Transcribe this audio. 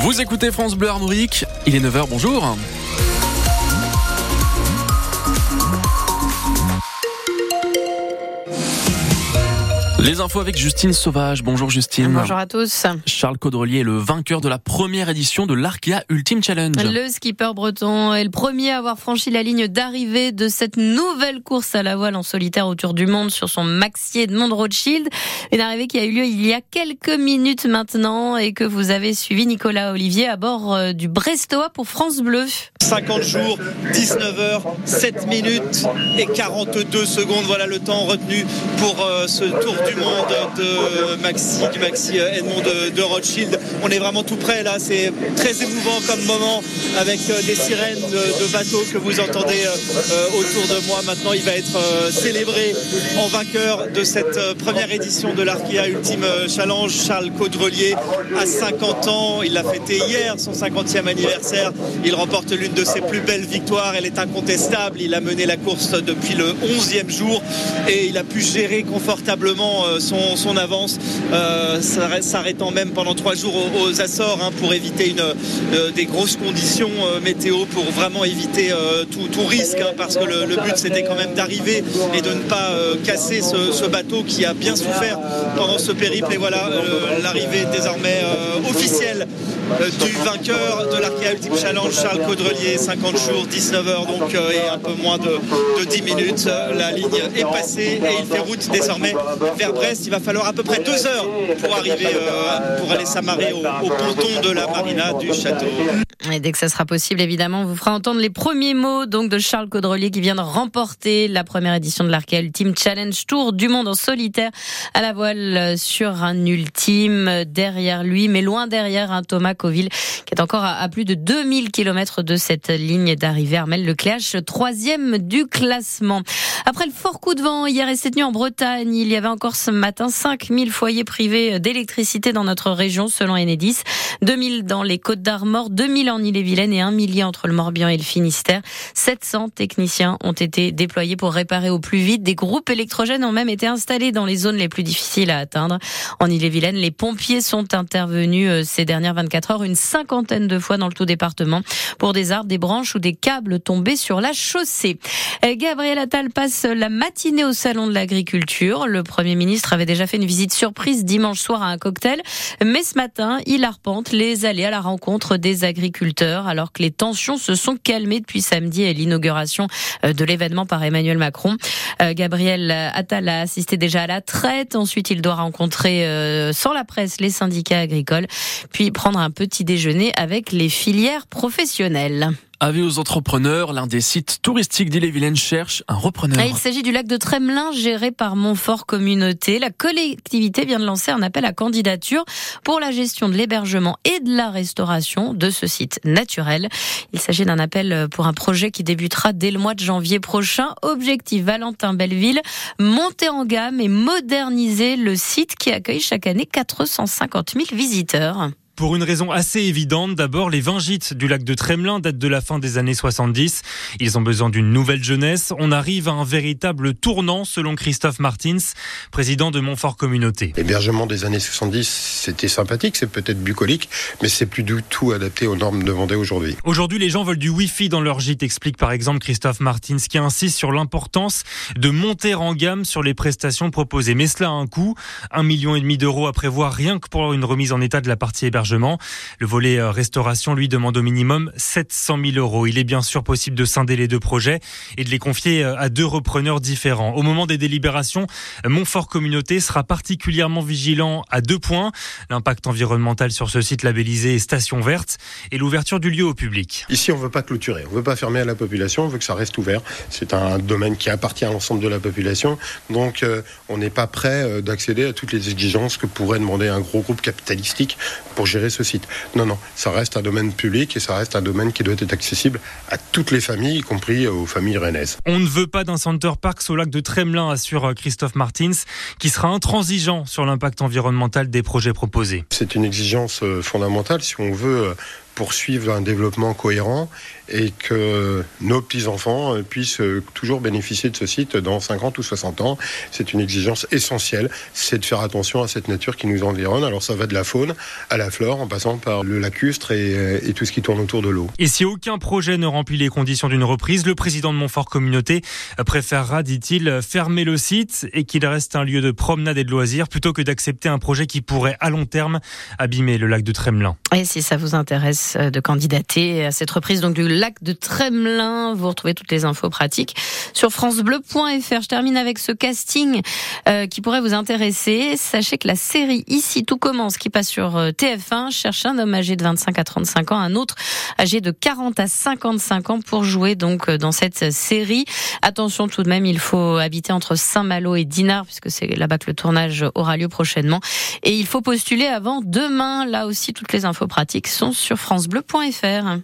Vous écoutez France Bleu Armorique, il est 9h, bonjour. Les infos avec Justine Sauvage. Bonjour Justine. Bonjour à tous. Charles Caudrelier est le vainqueur de la première édition de l'Arkea Ultimate Challenge. Le skipper breton est le premier à avoir franchi la ligne d'arrivée de cette nouvelle course à la voile en solitaire autour du monde sur son Maxi Edmond Rothschild. Une arrivée qui a eu lieu il y a quelques minutes maintenant et que vous avez suivi Nicolas Olivier à bord euh, du Brestois pour France Bleu. 50 jours, 19 heures, 7 minutes et 42 secondes. Voilà le temps retenu pour euh, ce tour du monde de Maxi, du Maxi euh, Edmond de, Rothschild. On est vraiment tout près là, c'est très émouvant comme moment avec euh, des sirènes de, bateaux que vous entendez autour de moi. Maintenant, il va être célébré en vainqueur de cette première édition de l'Arkia Ultime Challenge. Charles Caudrelier à 50 ans, il l'a fêté hier, son 50e anniversaire. Il remporte l'une de ses plus belles victoires. Elle est incontestable. Il a mené la course depuis le 11e jour et il a pu gérer confortablement euh, son, avance, euh, s'arrêtant même pendant trois jours aux, Açores hein, pour éviter une, euh, des grosses conditions météo, pour vraiment éviter tout, risque, hein, parce que le, but c'était quand même d'arriver et de ne pas casser ce, bateau qui a bien souffert pendant ce périple. Et voilà l'arrivée désormais officielle du vainqueur de l'Arkea Ultime Challenge, Charles Caudrelier, 50 jours, 19 heures donc et un peu moins de, 10 minutes. La ligne est passée et il fait route désormais vers Brest. Il va falloir à peu près deux heures pour arriver, euh, pour aller s'amarrer au, ponton de la marina du château. Et dès que ça sera possible, évidemment, on vous fera entendre les premiers mots donc de Charles Caudrelier qui vient de remporter la première édition de l'Arkea Ultime Challenge Tour du monde en solitaire à la voile sur un ultime derrière lui, mais loin derrière un Thomas Coville qui est encore à, plus de 2000 km de cette ligne d'arrivée. Armel Lecléache, troisième du classement. Après le fort coup de vent hier et cette nuit en Bretagne, il y avait encore ce matin 5000 foyers privés d'électricité dans notre région selon Enedis, 2000 dans les Côtes d'Armor, 2000 en Ille-et-Vilaine et un millier entre le Morbihan et le Finistère. 700 techniciens ont été déployés pour réparer au plus vite. Des groupes électrogènes ont même été installés dans les zones les plus difficiles à atteindre. En Ille-et-Vilaine, les pompiers sont intervenus euh, ces dernières 24 heures une cinquantaine de fois dans le tout département pour des arbres, des branches ou des câbles tombés sur la chaussée. Euh, Gabriel Attal passe la matinée au salon de l'agriculture. Le Premier ministre avait déjà fait une visite surprise dimanche soir à un cocktail, mais ce matin, il arpente les allées à la rencontre des agriculteurs alors que les tensions se sont calmées depuis samedi et l'inauguration euh, de l'événement par Emmanuel Macron. Euh, Gabriel Attal a assisté déjà à la traite. Ensuite, il doit rencontrer sans la presse les syndicats agricoles, puis prendre un petit déjeuner avec les filières professionnelles. Avis aux entrepreneurs, l'un des sites touristiques d'Ille-et-Vilaine cherche un repreneur. Ah, il s'agit du lac de Tremelin géré par Montfort Communauté. La collectivité vient de lancer un appel à candidature pour la gestion de l'hébergement et de la restauration de ce site naturel. Il s'agit d'un appel pour un projet qui débutera dès le mois de janvier prochain. Objectif Valentin Belleville, monter en gamme et moderniser le site qui accueille chaque année 450 000 visiteurs. Pour une raison assez évidente, d'abord les vins gîtes du lac de Tremelin datent de la fin des années 70. Ils ont besoin d'une nouvelle jeunesse. On arrive à un véritable tournant selon Christophe Martins, président de Montfort Communauté. L'hébergement des années 70, c'était sympathique, c'est peut-être bucolique, mais c'est plus du tout adapté aux normes demandées aujourd'hui. Aujourd'hui, les gens veulent du Wi-Fi dans leur gîte, explique par exemple Christophe Martins, qui insiste sur l'importance de monter en gamme sur les prestations proposées. Mais cela a un coût, un million et demi d'euros à prévoir rien que pour une remise en état de la partie le volet euh, restauration, lui, demande au minimum 700 000 euros. Il est bien sûr possible de scinder les deux projets et de les confier euh, à deux repreneurs différents. Au moment des délibérations, Montfort Communauté sera particulièrement vigilant à deux points. L'impact environnemental sur ce site labellisé station verte et l'ouverture du lieu au public. Ici, on ne veut pas clôturer, on ne veut pas fermer à la population, on veut que ça reste ouvert. C'est un domaine qui appartient à l'ensemble de la population. Donc, euh, on n'est pas prêt d'accéder à toutes les exigences que pourrait demander un gros groupe capitalistique pour gérer ce site. Non, non, ça reste un domaine public et ça reste un domaine qui doit être accessible à toutes les familles, y compris aux familles rennaises. On ne veut pas d'un Center Park au lac de Tremelin, assure Christophe Martins, qui sera intransigeant sur l'impact environnemental des projets proposés. C'est une exigence euh, fondamentale si on veut euh, poursuivre un développement cohérent et que nos petits-enfants puissent toujours bénéficier de ce site dans 50 ou 60 ans. C'est une exigence essentielle, c'est de faire attention à cette nature qui nous environne. Alors ça va de la faune à la flore en passant par le lacustre et, et tout ce qui tourne autour de l'eau. Et si aucun projet ne remplit les conditions d'une reprise, le président de Montfort Communauté préférera, dit-il, fermer le site et qu'il reste un lieu de promenade et de loisirs plutôt que d'accepter un projet qui pourrait à long terme abîmer le lac de Tremelin. Et si ça vous intéresse de candidater à cette reprise donc du lac de Tremelin, vous retrouvez toutes les infos pratiques sur francebleu.fr. Je termine avec ce casting euh, qui pourrait vous intéresser. Sachez que la série Ici tout commence qui passe sur euh, TF1 cherche un homme âgé de 25 à 35 ans, un autre âgé de 40 à 55 ans pour jouer donc euh, dans cette série. Attention tout de même, il faut habiter entre Saint-Malo et Dinard puisque c'est là-bas que le tournage aura lieu prochainement. Et il faut postuler avant demain. Là aussi, toutes les infos pratiques sont sur francebleu.fr.